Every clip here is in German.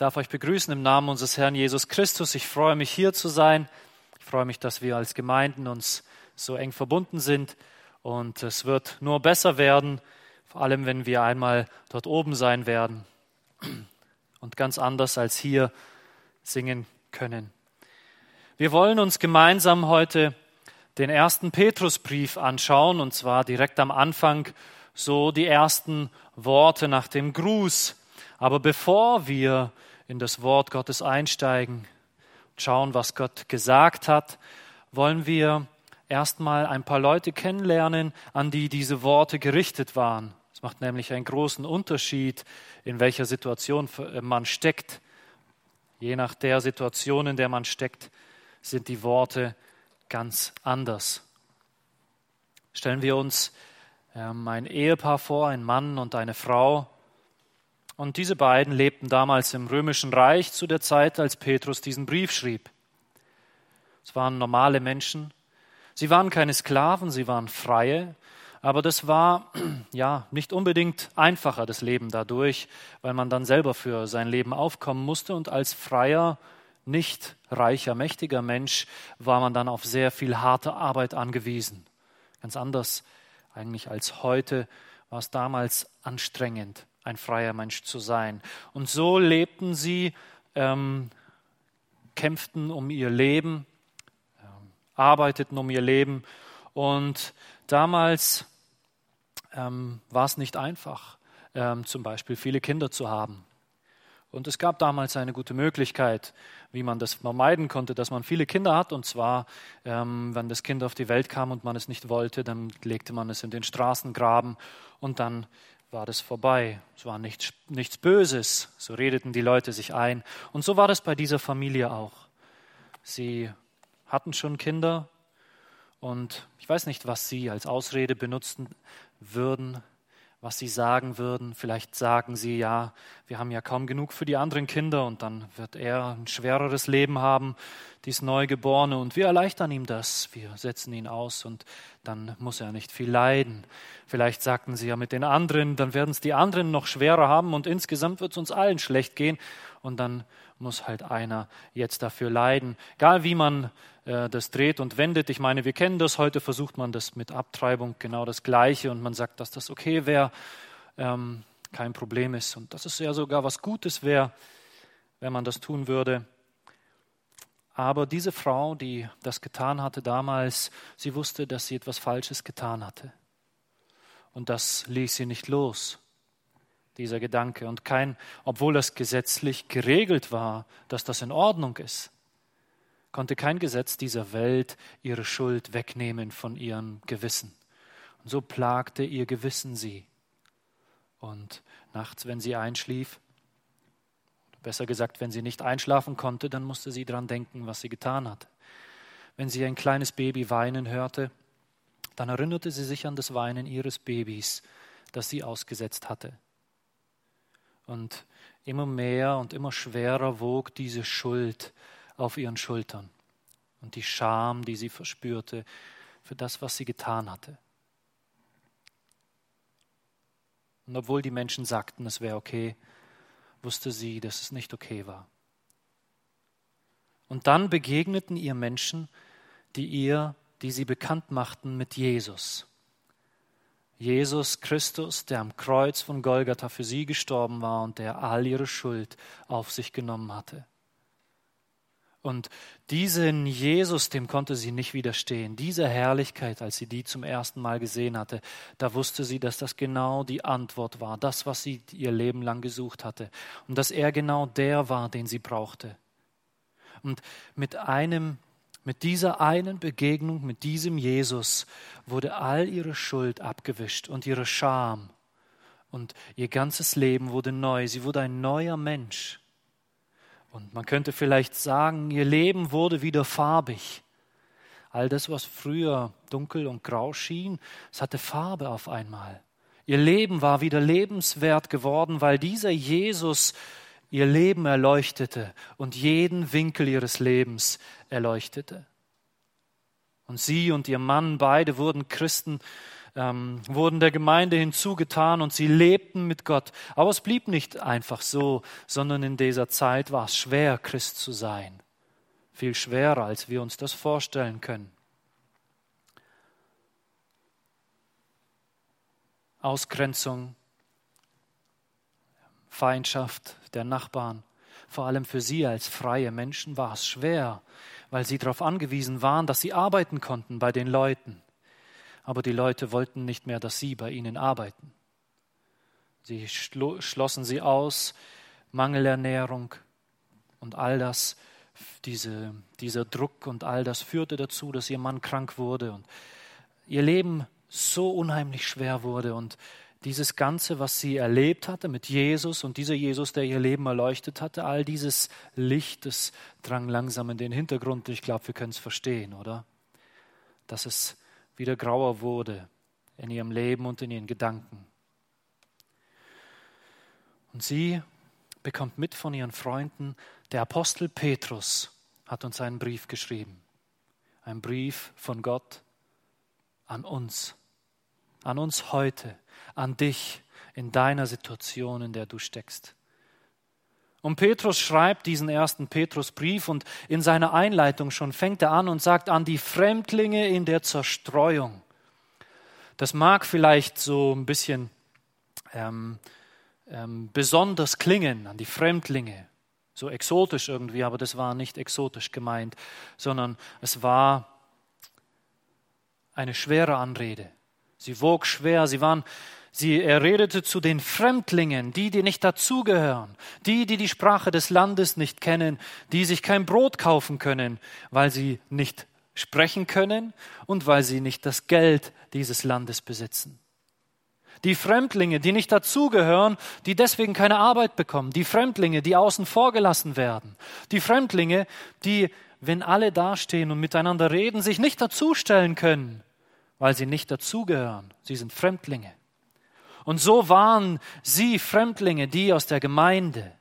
darf euch begrüßen im Namen unseres Herrn Jesus Christus. Ich freue mich hier zu sein. Ich freue mich, dass wir als Gemeinden uns so eng verbunden sind. Und es wird nur besser werden, vor allem wenn wir einmal dort oben sein werden und ganz anders als hier singen können. Wir wollen uns gemeinsam heute den ersten Petrusbrief anschauen, und zwar direkt am Anfang so die ersten Worte nach dem Gruß. Aber bevor wir in das Wort Gottes einsteigen und schauen, was Gott gesagt hat, wollen wir erstmal ein paar Leute kennenlernen, an die diese Worte gerichtet waren. Es macht nämlich einen großen Unterschied, in welcher Situation äh, man steckt. Je nach der Situation, in der man steckt, sind die Worte ganz anders. Stellen wir uns ähm, ein Ehepaar vor, ein Mann und eine Frau, und diese beiden lebten damals im römischen Reich zu der Zeit, als Petrus diesen Brief schrieb. Es waren normale Menschen. Sie waren keine Sklaven, sie waren Freie. Aber das war ja nicht unbedingt einfacher, das Leben dadurch, weil man dann selber für sein Leben aufkommen musste. Und als freier, nicht reicher, mächtiger Mensch war man dann auf sehr viel harte Arbeit angewiesen. Ganz anders eigentlich als heute war es damals anstrengend ein freier Mensch zu sein. Und so lebten sie, ähm, kämpften um ihr Leben, äh, arbeiteten um ihr Leben. Und damals ähm, war es nicht einfach, ähm, zum Beispiel viele Kinder zu haben. Und es gab damals eine gute Möglichkeit, wie man das vermeiden konnte, dass man viele Kinder hat. Und zwar, ähm, wenn das Kind auf die Welt kam und man es nicht wollte, dann legte man es in den Straßengraben und dann war das vorbei. Es war nichts, nichts Böses, so redeten die Leute sich ein. Und so war das bei dieser Familie auch. Sie hatten schon Kinder und ich weiß nicht, was sie als Ausrede benutzen würden, was sie sagen würden. Vielleicht sagen sie, ja, wir haben ja kaum genug für die anderen Kinder und dann wird er ein schwereres Leben haben, dies Neugeborene, und wir erleichtern ihm das. Wir setzen ihn aus und dann muss er nicht viel leiden. Vielleicht sagten sie ja mit den anderen, dann werden es die anderen noch schwerer haben und insgesamt wird es uns allen schlecht gehen und dann muss halt einer jetzt dafür leiden. Egal wie man das dreht und wendet. Ich meine, wir kennen das. Heute versucht man das mit Abtreibung genau das Gleiche und man sagt, dass das okay wäre, ähm, kein Problem ist und dass es ja sogar was Gutes wäre, wenn man das tun würde. Aber diese Frau, die das getan hatte damals, sie wusste, dass sie etwas Falsches getan hatte. Und das ließ sie nicht los, dieser Gedanke. Und kein, obwohl es gesetzlich geregelt war, dass das in Ordnung ist, konnte kein Gesetz dieser Welt ihre Schuld wegnehmen von ihrem Gewissen. Und so plagte ihr Gewissen sie. Und nachts, wenn sie einschlief, besser gesagt, wenn sie nicht einschlafen konnte, dann musste sie daran denken, was sie getan hat. Wenn sie ein kleines Baby weinen hörte, dann erinnerte sie sich an das Weinen ihres Babys, das sie ausgesetzt hatte. Und immer mehr und immer schwerer wog diese Schuld auf ihren Schultern und die Scham, die sie verspürte für das, was sie getan hatte. Und obwohl die Menschen sagten, es wäre okay, wusste sie, dass es nicht okay war. Und dann begegneten ihr Menschen, die ihr, die sie bekannt machten mit Jesus. Jesus Christus, der am Kreuz von Golgatha für sie gestorben war und der all ihre Schuld auf sich genommen hatte. Und diesen Jesus, dem konnte sie nicht widerstehen. Diese Herrlichkeit, als sie die zum ersten Mal gesehen hatte, da wusste sie, dass das genau die Antwort war, das, was sie ihr Leben lang gesucht hatte. Und dass er genau der war, den sie brauchte. Und mit einem, mit dieser einen Begegnung, mit diesem Jesus, wurde all ihre Schuld abgewischt und ihre Scham. Und ihr ganzes Leben wurde neu. Sie wurde ein neuer Mensch. Und man könnte vielleicht sagen, ihr Leben wurde wieder farbig. All das, was früher dunkel und grau schien, es hatte Farbe auf einmal. Ihr Leben war wieder lebenswert geworden, weil dieser Jesus ihr Leben erleuchtete und jeden Winkel ihres Lebens erleuchtete. Und sie und ihr Mann, beide wurden Christen, ähm, wurden der Gemeinde hinzugetan und sie lebten mit Gott. Aber es blieb nicht einfach so, sondern in dieser Zeit war es schwer, Christ zu sein. Viel schwerer, als wir uns das vorstellen können. Ausgrenzung, Feindschaft der Nachbarn. Vor allem für sie als freie Menschen war es schwer, weil sie darauf angewiesen waren, dass sie arbeiten konnten bei den Leuten. Aber die Leute wollten nicht mehr, dass sie bei ihnen arbeiten. Sie schlossen sie aus, Mangelernährung und all das, diese, dieser Druck und all das führte dazu, dass ihr Mann krank wurde und ihr Leben so unheimlich schwer wurde und dieses Ganze, was sie erlebt hatte mit Jesus und dieser Jesus, der ihr Leben erleuchtet hatte, all dieses Licht, das drang langsam in den Hintergrund. Ich glaube, wir können es verstehen, oder? Dass es wieder grauer wurde in ihrem Leben und in ihren Gedanken. Und sie bekommt mit von ihren Freunden, der Apostel Petrus hat uns einen Brief geschrieben. Ein Brief von Gott an uns, an uns heute an dich in deiner Situation, in der du steckst. Und Petrus schreibt diesen ersten Petrusbrief und in seiner Einleitung schon fängt er an und sagt an die Fremdlinge in der Zerstreuung. Das mag vielleicht so ein bisschen ähm, ähm, besonders klingen an die Fremdlinge, so exotisch irgendwie, aber das war nicht exotisch gemeint, sondern es war eine schwere Anrede. Sie wog schwer, sie waren Sie, er redete zu den Fremdlingen, die, die nicht dazugehören, die, die die Sprache des Landes nicht kennen, die sich kein Brot kaufen können, weil sie nicht sprechen können und weil sie nicht das Geld dieses Landes besitzen. Die Fremdlinge, die nicht dazugehören, die deswegen keine Arbeit bekommen. Die Fremdlinge, die außen vor gelassen werden. Die Fremdlinge, die, wenn alle dastehen und miteinander reden, sich nicht dazustellen können, weil sie nicht dazugehören. Sie sind Fremdlinge. Und so waren sie Fremdlinge, die aus der Gemeinde,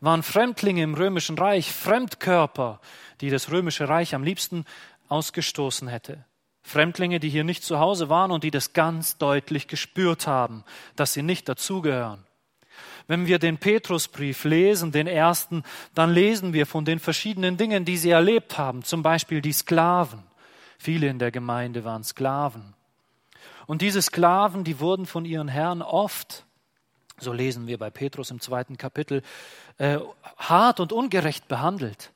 waren Fremdlinge im römischen Reich, Fremdkörper, die das römische Reich am liebsten ausgestoßen hätte. Fremdlinge, die hier nicht zu Hause waren und die das ganz deutlich gespürt haben, dass sie nicht dazugehören. Wenn wir den Petrusbrief lesen, den ersten, dann lesen wir von den verschiedenen Dingen, die sie erlebt haben, zum Beispiel die Sklaven. Viele in der Gemeinde waren Sklaven. Und diese Sklaven, die wurden von ihren Herren oft, so lesen wir bei Petrus im zweiten Kapitel, äh, hart und ungerecht behandelt.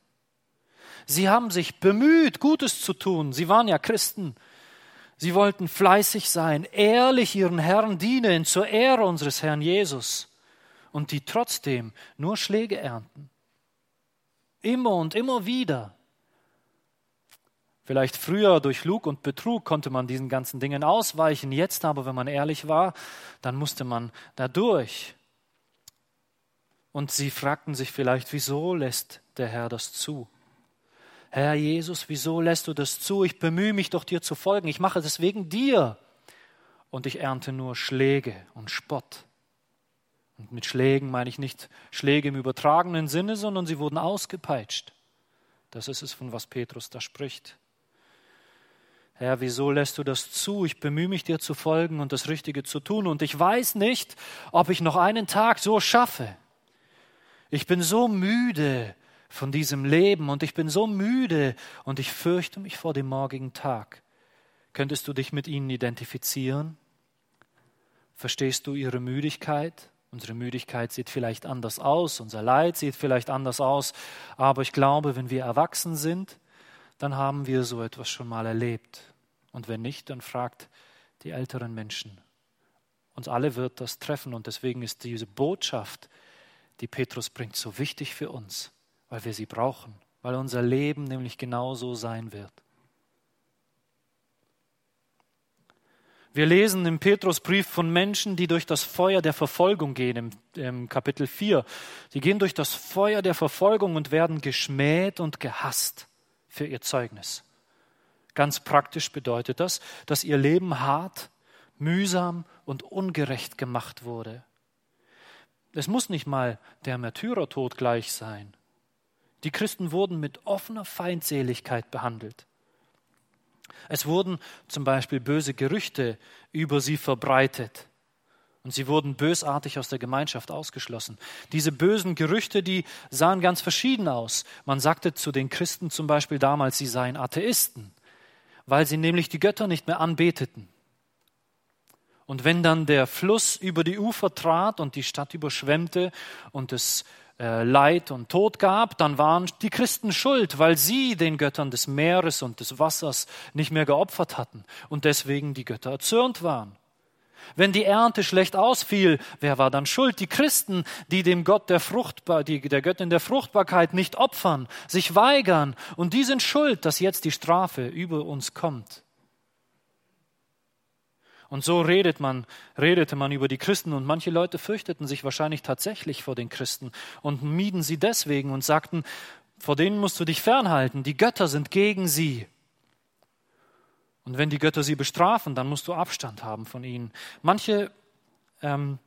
Sie haben sich bemüht, Gutes zu tun. Sie waren ja Christen. Sie wollten fleißig sein, ehrlich ihren Herren dienen zur Ehre unseres Herrn Jesus und die trotzdem nur Schläge ernten. Immer und immer wieder. Vielleicht früher durch Lug und Betrug konnte man diesen ganzen Dingen ausweichen. Jetzt aber, wenn man ehrlich war, dann musste man da durch. Und sie fragten sich vielleicht, wieso lässt der Herr das zu? Herr Jesus, wieso lässt du das zu? Ich bemühe mich doch dir zu folgen. Ich mache das wegen dir. Und ich ernte nur Schläge und Spott. Und mit Schlägen meine ich nicht Schläge im übertragenen Sinne, sondern sie wurden ausgepeitscht. Das ist es, von was Petrus da spricht. Herr, wieso lässt du das zu? Ich bemühe mich dir zu folgen und das Richtige zu tun und ich weiß nicht, ob ich noch einen Tag so schaffe. Ich bin so müde von diesem Leben und ich bin so müde und ich fürchte mich vor dem morgigen Tag. Könntest du dich mit ihnen identifizieren? Verstehst du ihre Müdigkeit? Unsere Müdigkeit sieht vielleicht anders aus, unser Leid sieht vielleicht anders aus, aber ich glaube, wenn wir erwachsen sind, dann haben wir so etwas schon mal erlebt. Und wenn nicht, dann fragt die älteren Menschen. Uns alle wird das treffen und deswegen ist diese Botschaft, die Petrus bringt, so wichtig für uns, weil wir sie brauchen, weil unser Leben nämlich genau so sein wird. Wir lesen im Petrusbrief von Menschen, die durch das Feuer der Verfolgung gehen, im, im, Kapitel 4. Sie gehen durch das Feuer der Verfolgung und werden geschmäht und gehasst für ihr Zeugnis. Ganz praktisch bedeutet das, dass ihr Leben hart, mühsam und ungerecht gemacht wurde. Es muss nicht mal der Märtyrertod gleich sein. Die Christen wurden mit offener Feindseligkeit behandelt. Es wurden zum Beispiel böse Gerüchte über sie verbreitet. Und sie wurden bösartig aus der Gemeinschaft ausgeschlossen. Diese bösen Gerüchte, die sahen ganz verschieden aus. Man sagte zu den Christen zum Beispiel damals, sie seien Atheisten, weil sie nämlich die Götter nicht mehr anbeteten. Und wenn dann der Fluss über die Ufer trat und die Stadt überschwemmte und es äh, Leid und Tod gab, dann waren die Christen schuld, weil sie den Göttern des Meeres und des Wassers nicht mehr geopfert hatten und deswegen die Götter erzürnt waren. Wenn die Ernte schlecht ausfiel, wer war dann schuld? Die Christen, die dem Gott der Fruchtbar, die, der Göttin der Fruchtbarkeit nicht opfern, sich weigern, und die sind schuld, dass jetzt die Strafe über uns kommt. Und so redet man, redete man über die Christen und manche Leute fürchteten sich wahrscheinlich tatsächlich vor den Christen und mieden sie deswegen und sagten, vor denen musst du dich fernhalten, die Götter sind gegen sie. Und wenn die Götter sie bestrafen, dann musst du Abstand haben von ihnen. Manche, ähm,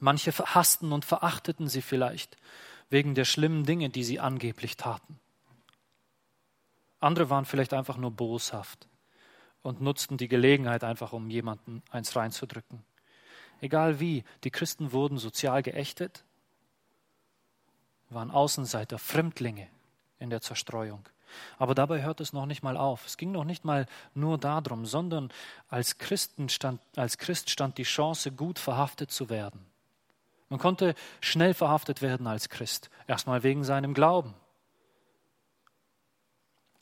manche hassten und verachteten sie vielleicht wegen der schlimmen Dinge, die sie angeblich taten. Andere waren vielleicht einfach nur boshaft und nutzten die Gelegenheit einfach, um jemanden eins reinzudrücken. Egal wie, die Christen wurden sozial geächtet, waren Außenseiter, Fremdlinge in der Zerstreuung. Aber dabei hört es noch nicht mal auf. Es ging noch nicht mal nur darum, sondern als, Christen stand, als Christ stand die Chance, gut verhaftet zu werden. Man konnte schnell verhaftet werden als Christ, erstmal wegen seinem Glauben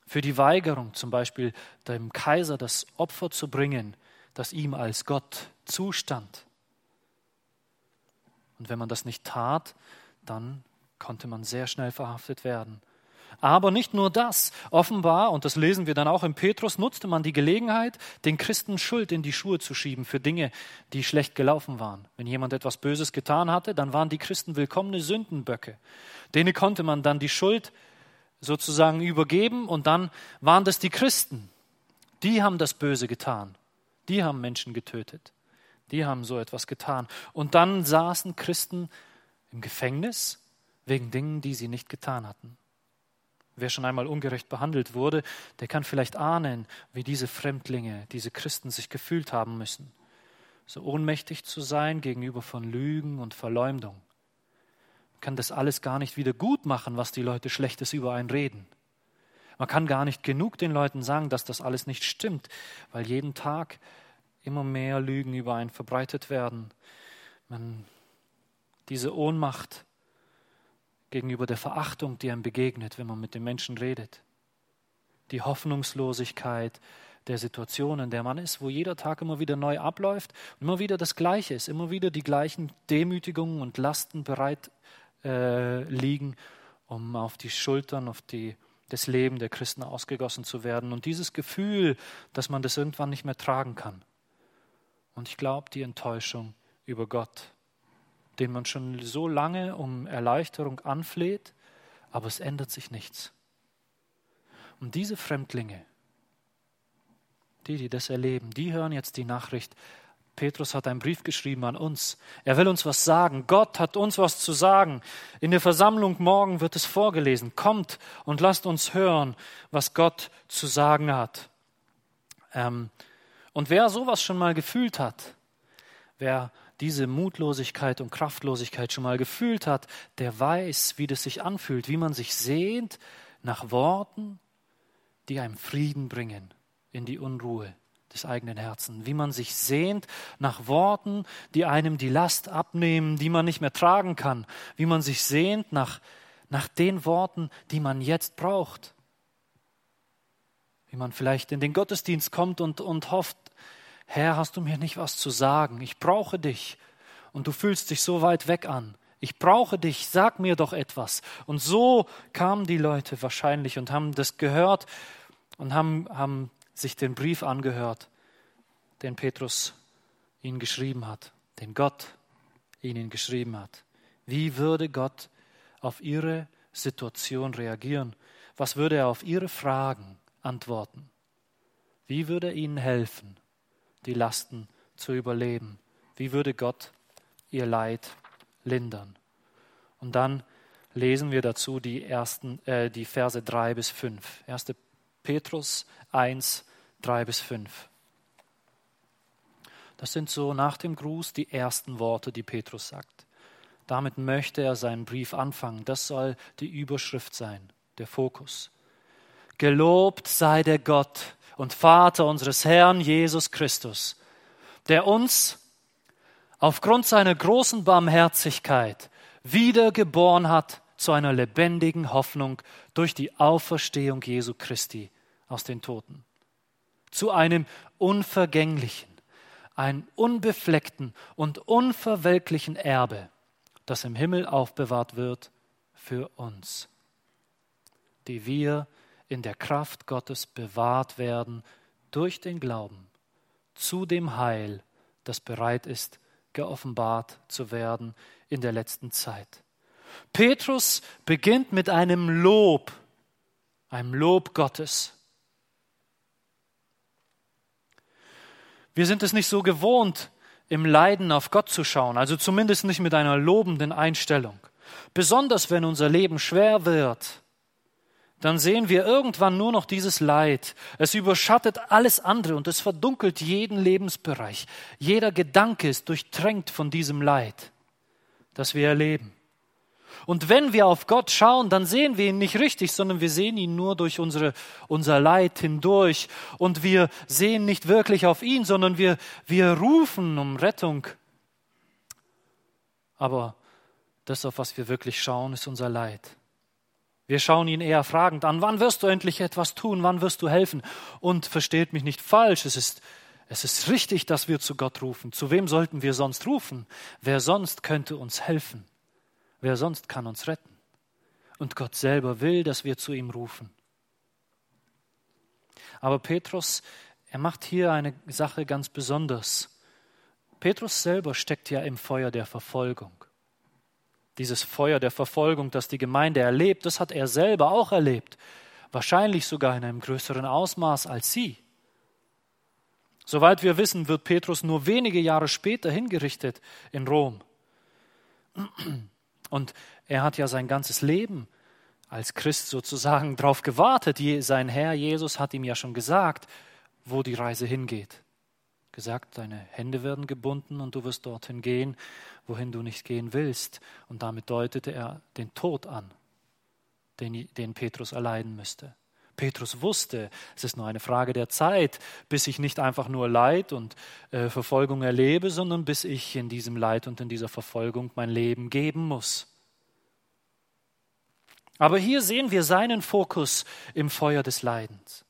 für die Weigerung zum Beispiel dem Kaiser das Opfer zu bringen, das ihm als Gott zustand. Und wenn man das nicht tat, dann konnte man sehr schnell verhaftet werden. Aber nicht nur das. Offenbar, und das lesen wir dann auch im Petrus, nutzte man die Gelegenheit, den Christen Schuld in die Schuhe zu schieben für Dinge, die schlecht gelaufen waren. Wenn jemand etwas Böses getan hatte, dann waren die Christen willkommene Sündenböcke. Denen konnte man dann die Schuld sozusagen übergeben und dann waren das die Christen. Die haben das Böse getan. Die haben Menschen getötet. Die haben so etwas getan. Und dann saßen Christen im Gefängnis wegen Dingen, die sie nicht getan hatten. Wer schon einmal ungerecht behandelt wurde, der kann vielleicht ahnen, wie diese Fremdlinge, diese Christen sich gefühlt haben müssen. So ohnmächtig zu sein gegenüber von Lügen und Verleumdung kann das alles gar nicht wieder gut machen, was die Leute Schlechtes über einen reden. Man kann gar nicht genug den Leuten sagen, dass das alles nicht stimmt, weil jeden Tag immer mehr Lügen über einen verbreitet werden. Man, diese Ohnmacht gegenüber der Verachtung, die einem begegnet, wenn man mit den Menschen redet. Die Hoffnungslosigkeit der Situation, in der man ist, wo jeder Tag immer wieder neu abläuft, immer wieder das Gleiche ist, immer wieder die gleichen Demütigungen und Lasten bereit äh, liegen, um auf die Schultern, auf die, das Leben der Christen ausgegossen zu werden. Und dieses Gefühl, dass man das irgendwann nicht mehr tragen kann. Und ich glaube, die Enttäuschung über Gott, den man schon so lange um Erleichterung anfleht, aber es ändert sich nichts. Und diese Fremdlinge, die, die das erleben, die hören jetzt die Nachricht, Petrus hat einen Brief geschrieben an uns. Er will uns was sagen. Gott hat uns was zu sagen. In der Versammlung morgen wird es vorgelesen. Kommt und lasst uns hören, was Gott zu sagen hat. Ähm, und wer sowas schon mal gefühlt hat, wer diese Mutlosigkeit und Kraftlosigkeit schon mal gefühlt hat, der weiß, wie das sich anfühlt, wie man sich sehnt nach Worten, die einem Frieden bringen in die Unruhe des eigenen Herzens, wie man sich sehnt nach Worten, die einem die Last abnehmen, die man nicht mehr tragen kann, wie man sich sehnt nach, nach den Worten, die man jetzt braucht. Wie man vielleicht in den Gottesdienst kommt und, und hofft, Herr, hast du mir nicht was zu sagen? Ich brauche dich. Und du fühlst dich so weit weg an. Ich brauche dich, sag mir doch etwas. Und so kamen die Leute wahrscheinlich und haben das gehört und haben, haben sich den Brief angehört, den Petrus ihnen geschrieben hat, den Gott ihnen geschrieben hat. Wie würde Gott auf ihre Situation reagieren? Was würde er auf ihre Fragen antworten? Wie würde er ihnen helfen, die Lasten zu überleben? Wie würde Gott ihr Leid lindern? Und dann lesen wir dazu die ersten, äh, die Verse drei bis fünf. 1. Petrus 1, 3 bis 5. Das sind so nach dem Gruß die ersten Worte, die Petrus sagt. Damit möchte er seinen Brief anfangen. Das soll die Überschrift sein, der Fokus. Gelobt sei der Gott und Vater unseres Herrn Jesus Christus, der uns aufgrund seiner großen Barmherzigkeit wiedergeboren hat zu einer lebendigen Hoffnung durch die Auferstehung Jesu Christi aus den Toten, zu einem unvergänglichen, einem unbefleckten und unverwelklichen Erbe, das im Himmel aufbewahrt wird für uns, die wir in der Kraft Gottes bewahrt werden durch den Glauben zu dem Heil, das bereit ist, geoffenbart zu werden in der letzten Zeit. Petrus beginnt mit einem Lob, einem Lob Gottes. Wir sind es nicht so gewohnt, im Leiden auf Gott zu schauen, also zumindest nicht mit einer lobenden Einstellung. Besonders wenn unser Leben schwer wird, dann sehen wir irgendwann nur noch dieses Leid. Es überschattet alles andere und es verdunkelt jeden Lebensbereich. Jeder Gedanke ist durchtränkt von diesem Leid, das wir erleben. Und wenn wir auf Gott schauen, dann sehen wir ihn nicht richtig, sondern wir sehen ihn nur durch unsere, unser Leid hindurch. Und wir sehen nicht wirklich auf ihn, sondern wir, wir rufen um Rettung. Aber das, auf was wir wirklich schauen, ist unser Leid. Wir schauen ihn eher fragend an, wann wirst du endlich etwas tun, wann wirst du helfen? Und versteht mich nicht falsch, es ist, es ist richtig, dass wir zu Gott rufen. Zu wem sollten wir sonst rufen? Wer sonst könnte uns helfen? Wer sonst kann uns retten? Und Gott selber will, dass wir zu ihm rufen. Aber Petrus, er macht hier eine Sache ganz besonders. Petrus selber steckt ja im Feuer der Verfolgung. Dieses Feuer der Verfolgung, das die Gemeinde erlebt, das hat er selber auch erlebt. Wahrscheinlich sogar in einem größeren Ausmaß als sie. Soweit wir wissen, wird Petrus nur wenige Jahre später hingerichtet in Rom. Und er hat ja sein ganzes Leben als Christ sozusagen darauf gewartet. Sein Herr Jesus hat ihm ja schon gesagt, wo die Reise hingeht gesagt, deine Hände werden gebunden und du wirst dorthin gehen, wohin du nicht gehen willst. Und damit deutete er den Tod an, den, den Petrus erleiden müsste. Petrus wusste, es ist nur eine Frage der Zeit, bis ich nicht einfach nur Leid und äh, Verfolgung erlebe, sondern bis ich in diesem Leid und in dieser Verfolgung mein Leben geben muss. Aber hier sehen wir seinen Fokus im Feuer des Leidens.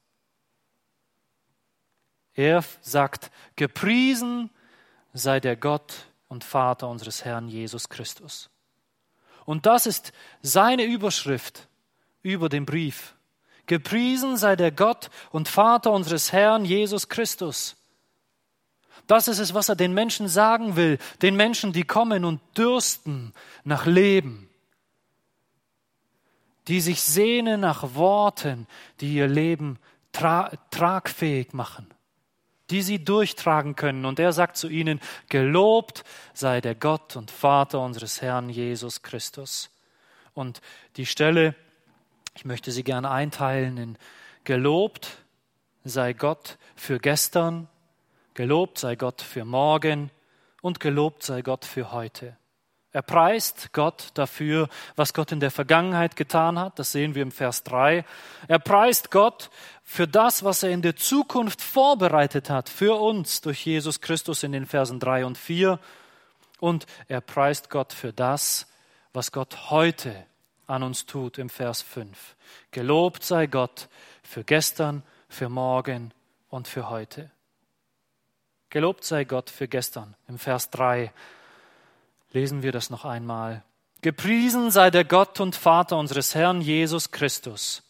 Er sagt, gepriesen sei der Gott und Vater unseres Herrn Jesus Christus. Und das ist seine Überschrift über den Brief. Gepriesen sei der Gott und Vater unseres Herrn Jesus Christus. Das ist es, was er den Menschen sagen will, den Menschen, die kommen und dürsten nach Leben, die sich sehnen nach Worten, die ihr Leben tra tragfähig machen die sie durchtragen können. Und er sagt zu ihnen, gelobt sei der Gott und Vater unseres Herrn Jesus Christus. Und die Stelle, ich möchte sie gerne einteilen in gelobt sei Gott für gestern, gelobt sei Gott für morgen und gelobt sei Gott für heute. Er preist Gott dafür, was Gott in der Vergangenheit getan hat. Das sehen wir im Vers 3. Er preist Gott für das, was er in der Zukunft vorbereitet hat für uns durch Jesus Christus in den Versen 3 und 4. Und er preist Gott für das, was Gott heute an uns tut im Vers 5. Gelobt sei Gott für gestern, für morgen und für heute. Gelobt sei Gott für gestern im Vers 3 lesen wir das noch einmal. Gepriesen sei der Gott und Vater unseres Herrn Jesus Christus,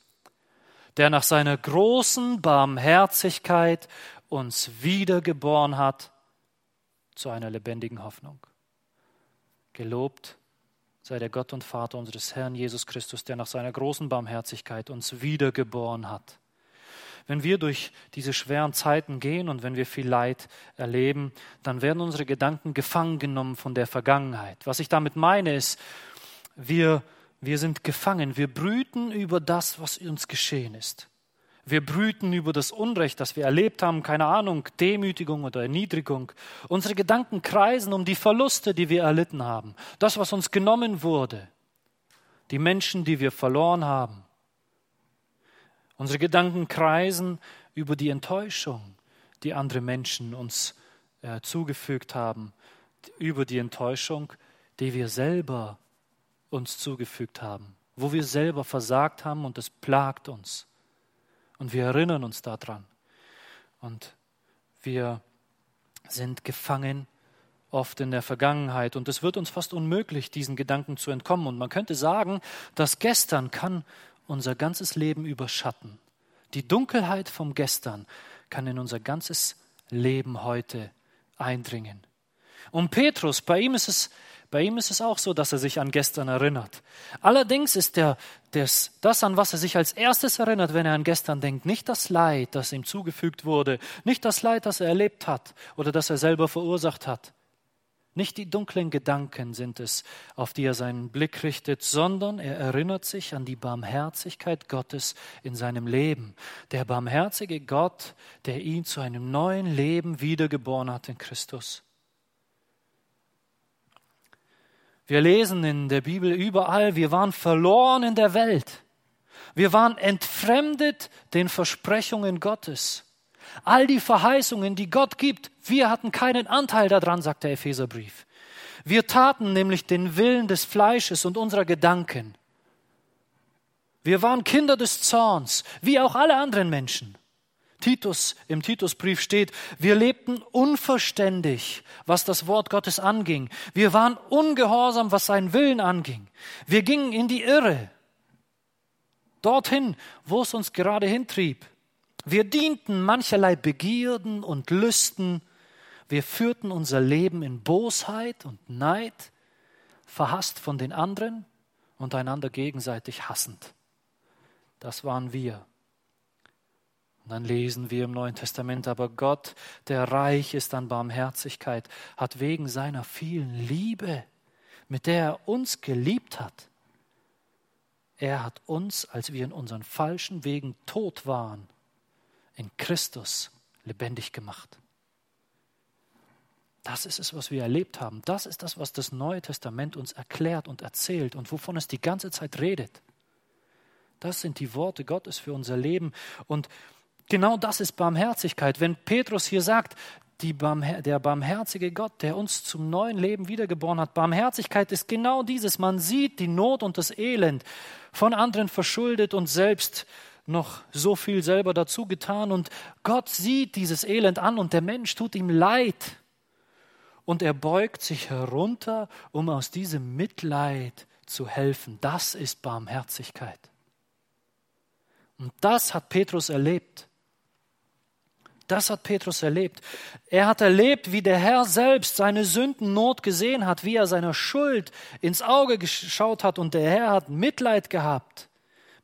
der nach seiner großen Barmherzigkeit uns wiedergeboren hat zu einer lebendigen Hoffnung. Gelobt sei der Gott und Vater unseres Herrn Jesus Christus, der nach seiner großen Barmherzigkeit uns wiedergeboren hat wenn wir durch diese schweren Zeiten gehen und wenn wir viel Leid erleben, dann werden unsere Gedanken gefangen genommen von der Vergangenheit. Was ich damit meine ist, wir, wir sind gefangen, wir brüten über das, was uns geschehen ist. Wir brüten über das Unrecht, das wir erlebt haben, keine Ahnung, Demütigung oder Erniedrigung. Unsere Gedanken kreisen um die Verluste, die wir erlitten haben, das, was uns genommen wurde, die Menschen, die wir verloren haben. Unsere Gedanken kreisen über die Enttäuschung, die andere Menschen uns äh, zugefügt haben, über die Enttäuschung, die wir selber uns zugefügt haben, wo wir selber versagt haben und es plagt uns. Und wir erinnern uns daran. Und wir sind gefangen oft in der Vergangenheit. Und es wird uns fast unmöglich, diesen Gedanken zu entkommen. Und man könnte sagen, das Gestern kann unser ganzes Leben überschatten. Die Dunkelheit vom Gestern kann in unser ganzes Leben heute eindringen. Und Petrus, bei ihm ist es bei ihm ist es auch so, dass er sich an gestern erinnert. Allerdings ist der, das, das, an was er sich als erstes erinnert, wenn er an gestern denkt, nicht das Leid, das ihm zugefügt wurde, nicht das Leid, das er erlebt hat oder das er selber verursacht hat. Nicht die dunklen Gedanken sind es, auf die er seinen Blick richtet, sondern er erinnert sich an die Barmherzigkeit Gottes in seinem Leben. Der barmherzige Gott, der ihn zu einem neuen Leben wiedergeboren hat in Christus. Wir lesen in der Bibel überall, wir waren verloren in der Welt. Wir waren entfremdet den Versprechungen Gottes. All die Verheißungen, die Gott gibt, wir hatten keinen Anteil daran, sagt der Epheserbrief. Wir taten nämlich den Willen des Fleisches und unserer Gedanken. Wir waren Kinder des Zorns, wie auch alle anderen Menschen. Titus, im Titusbrief steht, wir lebten unverständig, was das Wort Gottes anging. Wir waren ungehorsam, was seinen Willen anging. Wir gingen in die Irre, dorthin, wo es uns gerade hintrieb. Wir dienten mancherlei Begierden und Lüsten. Wir führten unser Leben in Bosheit und Neid, verhasst von den anderen und einander gegenseitig hassend. Das waren wir. Und dann lesen wir im Neuen Testament, aber Gott, der reich ist an Barmherzigkeit, hat wegen seiner vielen Liebe, mit der er uns geliebt hat, er hat uns, als wir in unseren falschen Wegen tot waren, in Christus lebendig gemacht. Das ist es, was wir erlebt haben. Das ist das, was das Neue Testament uns erklärt und erzählt und wovon es die ganze Zeit redet. Das sind die Worte Gottes für unser Leben. Und Genau das ist Barmherzigkeit. Wenn Petrus hier sagt, Barmher der barmherzige Gott, der uns zum neuen Leben wiedergeboren hat, Barmherzigkeit ist genau dieses. Man sieht die Not und das Elend von anderen verschuldet und selbst noch so viel selber dazu getan. Und Gott sieht dieses Elend an und der Mensch tut ihm leid. Und er beugt sich herunter, um aus diesem Mitleid zu helfen. Das ist Barmherzigkeit. Und das hat Petrus erlebt. Das hat Petrus erlebt. Er hat erlebt, wie der Herr selbst seine Sündennot gesehen hat, wie er seiner Schuld ins Auge geschaut hat und der Herr hat Mitleid gehabt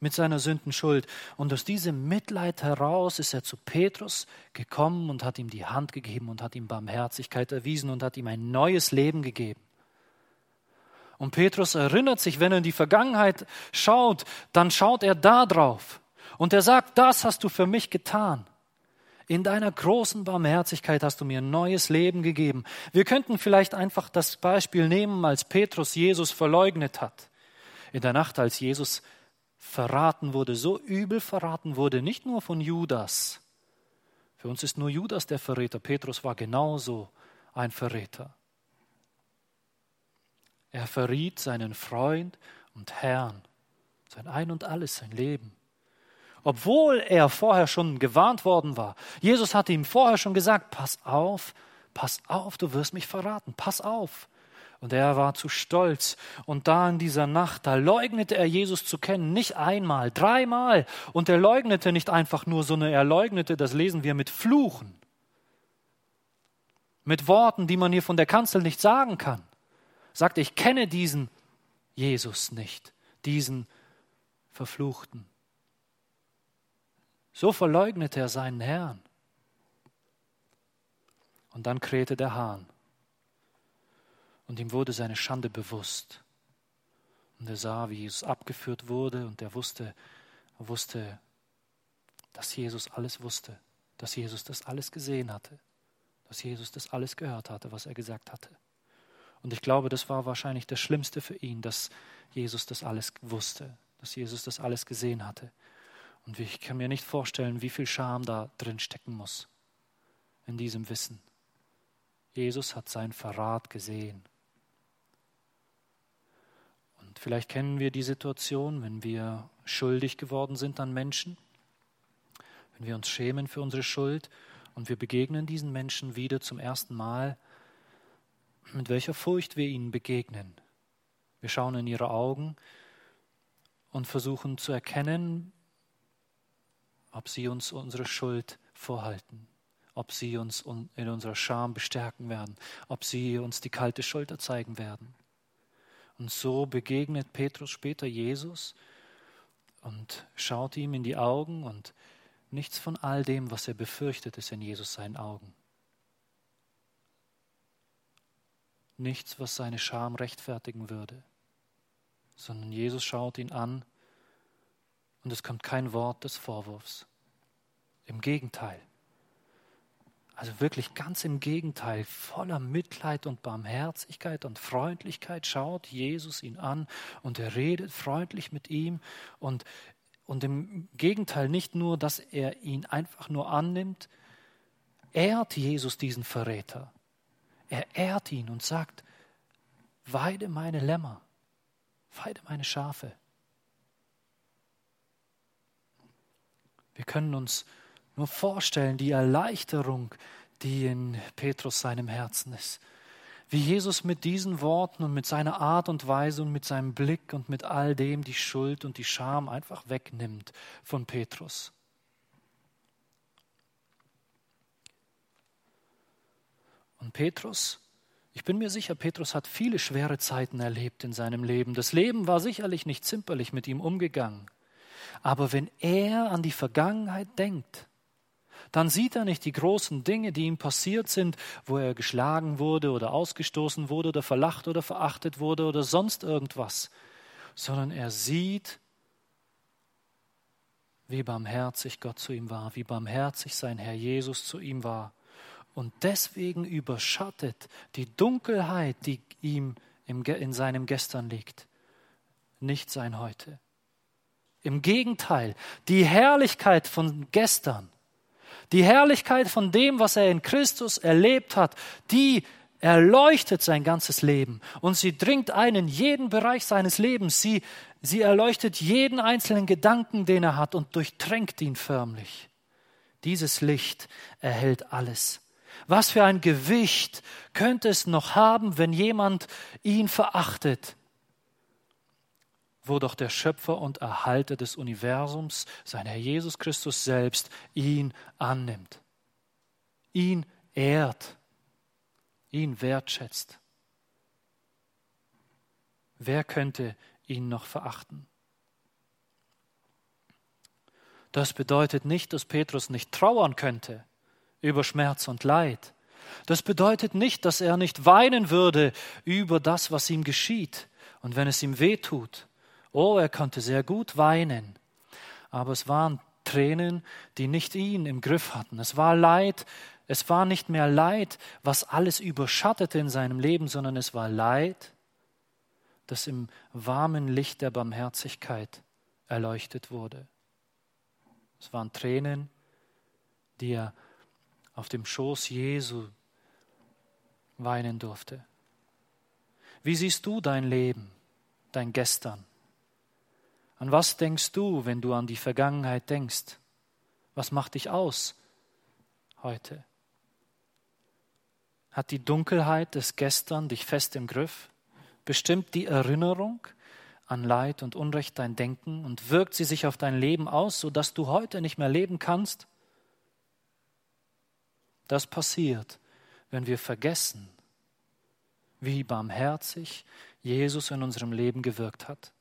mit seiner Sündenschuld. Und aus diesem Mitleid heraus ist er zu Petrus gekommen und hat ihm die Hand gegeben und hat ihm Barmherzigkeit erwiesen und hat ihm ein neues Leben gegeben. Und Petrus erinnert sich, wenn er in die Vergangenheit schaut, dann schaut er da drauf. Und er sagt, das hast du für mich getan. In deiner großen Barmherzigkeit hast du mir ein neues Leben gegeben. Wir könnten vielleicht einfach das Beispiel nehmen, als Petrus Jesus verleugnet hat. In der Nacht, als Jesus verraten wurde, so übel verraten wurde, nicht nur von Judas. Für uns ist nur Judas der Verräter. Petrus war genauso ein Verräter. Er verriet seinen Freund und Herrn, sein Ein und alles, sein Leben obwohl er vorher schon gewarnt worden war. Jesus hatte ihm vorher schon gesagt, pass auf, pass auf, du wirst mich verraten, pass auf. Und er war zu stolz. Und da in dieser Nacht, da leugnete er Jesus zu kennen, nicht einmal, dreimal. Und er leugnete nicht einfach nur, sondern er leugnete, das lesen wir mit Fluchen. Mit Worten, die man hier von der Kanzel nicht sagen kann. Sagt, ich kenne diesen Jesus nicht, diesen Verfluchten. So verleugnete er seinen Herrn. Und dann krähte der Hahn. Und ihm wurde seine Schande bewusst. Und er sah, wie Jesus abgeführt wurde, und er wusste, er wusste, dass Jesus alles wusste, dass Jesus das alles gesehen hatte, dass Jesus das alles gehört hatte, was er gesagt hatte. Und ich glaube, das war wahrscheinlich das Schlimmste für ihn, dass Jesus das alles wusste, dass Jesus das alles gesehen hatte. Und ich kann mir nicht vorstellen, wie viel Scham da drin stecken muss, in diesem Wissen. Jesus hat seinen Verrat gesehen. Und vielleicht kennen wir die Situation, wenn wir schuldig geworden sind an Menschen, wenn wir uns schämen für unsere Schuld und wir begegnen diesen Menschen wieder zum ersten Mal, mit welcher Furcht wir ihnen begegnen. Wir schauen in ihre Augen und versuchen zu erkennen, ob sie uns unsere Schuld vorhalten, ob sie uns in unserer Scham bestärken werden, ob sie uns die kalte Schulter zeigen werden. Und so begegnet Petrus später Jesus und schaut ihm in die Augen und nichts von all dem, was er befürchtet, ist in Jesus seinen Augen. Nichts, was seine Scham rechtfertigen würde, sondern Jesus schaut ihn an und es kommt kein Wort des Vorwurfs. Im Gegenteil. Also wirklich ganz im Gegenteil, voller Mitleid und Barmherzigkeit und Freundlichkeit schaut Jesus ihn an und er redet freundlich mit ihm und, und im Gegenteil nicht nur, dass er ihn einfach nur annimmt, ehrt Jesus diesen Verräter. Er ehrt ihn und sagt, weide meine Lämmer, weide meine Schafe. Wir können uns nur vorstellen, die Erleichterung, die in Petrus seinem Herzen ist. Wie Jesus mit diesen Worten und mit seiner Art und Weise und mit seinem Blick und mit all dem die Schuld und die Scham einfach wegnimmt von Petrus. Und Petrus, ich bin mir sicher, Petrus hat viele schwere Zeiten erlebt in seinem Leben. Das Leben war sicherlich nicht zimperlich mit ihm umgegangen. Aber wenn er an die Vergangenheit denkt, dann sieht er nicht die großen Dinge, die ihm passiert sind, wo er geschlagen wurde oder ausgestoßen wurde oder verlacht oder verachtet wurde oder sonst irgendwas, sondern er sieht, wie barmherzig Gott zu ihm war, wie barmherzig sein Herr Jesus zu ihm war. Und deswegen überschattet die Dunkelheit, die ihm in seinem Gestern liegt, nicht sein Heute. Im Gegenteil, die Herrlichkeit von gestern die Herrlichkeit von dem, was er in Christus erlebt hat, die erleuchtet sein ganzes Leben und sie dringt ein in jeden Bereich seines Lebens. Sie, sie erleuchtet jeden einzelnen Gedanken, den er hat und durchtränkt ihn förmlich. Dieses Licht erhält alles. Was für ein Gewicht könnte es noch haben, wenn jemand ihn verachtet? Wo doch der Schöpfer und Erhalter des Universums, sein Herr Jesus Christus selbst, ihn annimmt, ihn ehrt, ihn wertschätzt. Wer könnte ihn noch verachten? Das bedeutet nicht, dass Petrus nicht trauern könnte über Schmerz und Leid. Das bedeutet nicht, dass er nicht weinen würde über das, was ihm geschieht und wenn es ihm weh tut. Oh, er konnte sehr gut weinen, aber es waren Tränen, die nicht ihn im Griff hatten. Es war Leid, es war nicht mehr Leid, was alles überschattete in seinem Leben, sondern es war Leid, das im warmen Licht der Barmherzigkeit erleuchtet wurde. Es waren Tränen, die er auf dem Schoß Jesu weinen durfte. Wie siehst du dein Leben, dein Gestern? An was denkst du, wenn du an die Vergangenheit denkst? Was macht dich aus heute? Hat die Dunkelheit des Gestern dich fest im Griff? Bestimmt die Erinnerung an Leid und Unrecht dein Denken und wirkt sie sich auf dein Leben aus, sodass du heute nicht mehr leben kannst? Das passiert, wenn wir vergessen, wie barmherzig Jesus in unserem Leben gewirkt hat.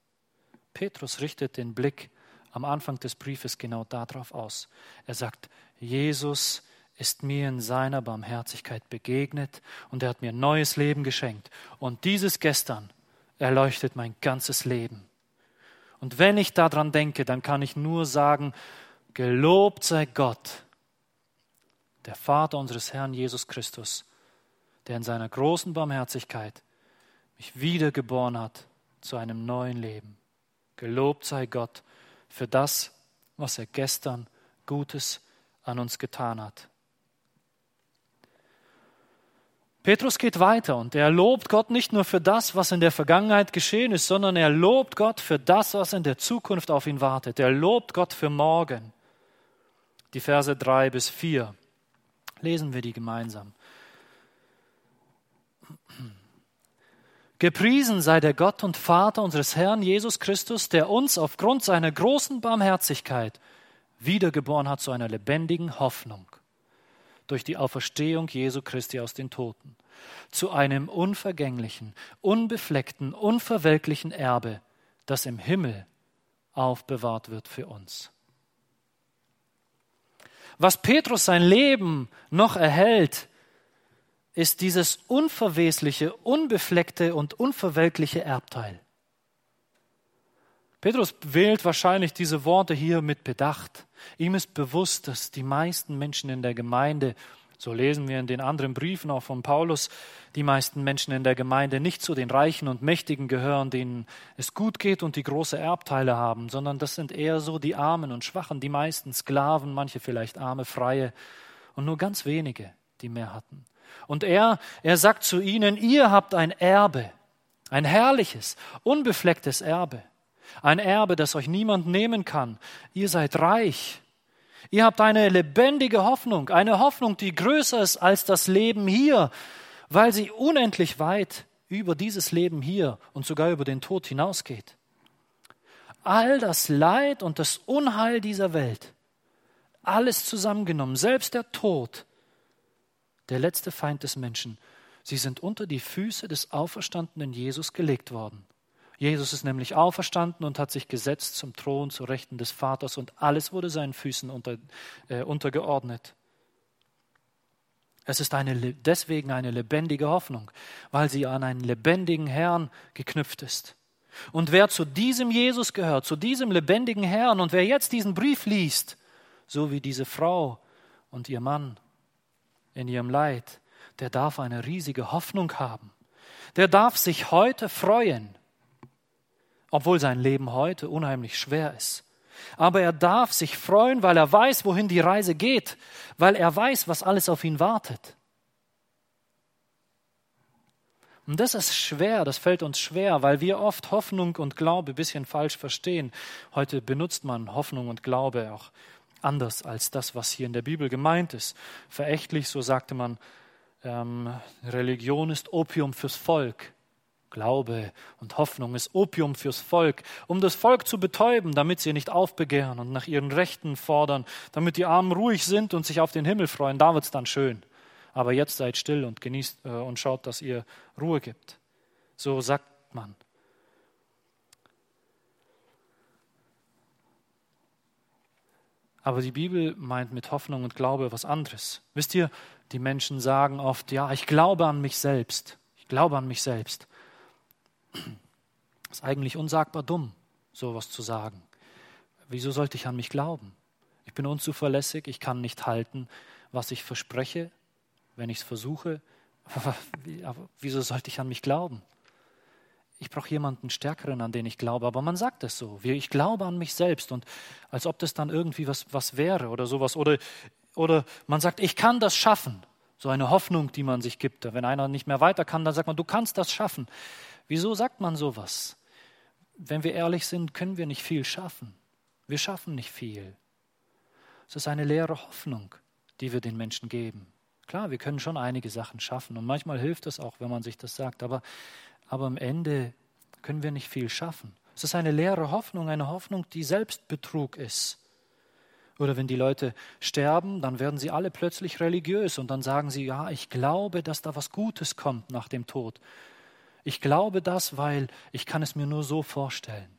Petrus richtet den Blick am Anfang des Briefes genau darauf aus. Er sagt, Jesus ist mir in seiner Barmherzigkeit begegnet und er hat mir neues Leben geschenkt. Und dieses Gestern erleuchtet mein ganzes Leben. Und wenn ich daran denke, dann kann ich nur sagen, Gelobt sei Gott, der Vater unseres Herrn Jesus Christus, der in seiner großen Barmherzigkeit mich wiedergeboren hat zu einem neuen Leben. Gelobt sei Gott für das, was er gestern Gutes an uns getan hat. Petrus geht weiter und er lobt Gott nicht nur für das, was in der Vergangenheit geschehen ist, sondern er lobt Gott für das, was in der Zukunft auf ihn wartet. Er lobt Gott für morgen. Die Verse drei bis vier lesen wir die gemeinsam. Gepriesen sei der Gott und Vater unseres Herrn Jesus Christus, der uns aufgrund seiner großen Barmherzigkeit wiedergeboren hat zu einer lebendigen Hoffnung durch die Auferstehung Jesu Christi aus den Toten, zu einem unvergänglichen, unbefleckten, unverwelklichen Erbe, das im Himmel aufbewahrt wird für uns. Was Petrus sein Leben noch erhält, ist dieses unverwesliche, unbefleckte und unverwelkliche Erbteil. Petrus wählt wahrscheinlich diese Worte hier mit Bedacht. Ihm ist bewusst, dass die meisten Menschen in der Gemeinde, so lesen wir in den anderen Briefen auch von Paulus, die meisten Menschen in der Gemeinde nicht zu den Reichen und Mächtigen gehören, denen es gut geht und die große Erbteile haben, sondern das sind eher so die Armen und Schwachen, die meisten Sklaven, manche vielleicht arme Freie und nur ganz wenige, die mehr hatten. Und er, er sagt zu ihnen, ihr habt ein Erbe, ein herrliches, unbeflecktes Erbe ein Erbe, das euch niemand nehmen kann. Ihr seid reich. Ihr habt eine lebendige Hoffnung, eine Hoffnung, die größer ist als das Leben hier, weil sie unendlich weit über dieses Leben hier und sogar über den Tod hinausgeht. All das Leid und das Unheil dieser Welt, alles zusammengenommen, selbst der Tod, der letzte Feind des Menschen, sie sind unter die Füße des auferstandenen Jesus gelegt worden. Jesus ist nämlich auferstanden und hat sich gesetzt zum Thron zu Rechten des Vaters und alles wurde seinen Füßen unter, äh, untergeordnet. Es ist eine, deswegen eine lebendige Hoffnung, weil sie an einen lebendigen Herrn geknüpft ist. Und wer zu diesem Jesus gehört, zu diesem lebendigen Herrn, und wer jetzt diesen Brief liest, so wie diese Frau und ihr Mann in ihrem Leid, der darf eine riesige Hoffnung haben. Der darf sich heute freuen obwohl sein Leben heute unheimlich schwer ist. Aber er darf sich freuen, weil er weiß, wohin die Reise geht, weil er weiß, was alles auf ihn wartet. Und das ist schwer, das fällt uns schwer, weil wir oft Hoffnung und Glaube ein bisschen falsch verstehen. Heute benutzt man Hoffnung und Glaube auch anders als das, was hier in der Bibel gemeint ist. Verächtlich, so sagte man, ähm, Religion ist Opium fürs Volk. Glaube und Hoffnung ist Opium fürs Volk, um das Volk zu betäuben, damit sie nicht aufbegehren und nach ihren Rechten fordern, damit die Armen ruhig sind und sich auf den Himmel freuen. Da wird es dann schön. Aber jetzt seid still und genießt äh, und schaut, dass ihr Ruhe gibt. So sagt man. Aber die Bibel meint mit Hoffnung und Glaube was anderes. Wisst ihr, die Menschen sagen oft, ja, ich glaube an mich selbst. Ich glaube an mich selbst. Ist eigentlich unsagbar dumm, sowas zu sagen. Wieso sollte ich an mich glauben? Ich bin unzuverlässig, ich kann nicht halten, was ich verspreche, wenn ich es versuche. Aber wieso sollte ich an mich glauben? Ich brauche jemanden Stärkeren, an den ich glaube. Aber man sagt es so. Ich glaube an mich selbst und als ob das dann irgendwie was, was wäre oder sowas. Oder, oder man sagt, ich kann das schaffen. So eine Hoffnung, die man sich gibt. Wenn einer nicht mehr weiter kann, dann sagt man, du kannst das schaffen. Wieso sagt man sowas? Wenn wir ehrlich sind, können wir nicht viel schaffen. Wir schaffen nicht viel. Es ist eine leere Hoffnung, die wir den Menschen geben. Klar, wir können schon einige Sachen schaffen und manchmal hilft es auch, wenn man sich das sagt, aber, aber am Ende können wir nicht viel schaffen. Es ist eine leere Hoffnung, eine Hoffnung, die Selbstbetrug ist. Oder wenn die Leute sterben, dann werden sie alle plötzlich religiös und dann sagen sie, ja, ich glaube, dass da was Gutes kommt nach dem Tod. Ich glaube das, weil ich kann es mir nur so vorstellen.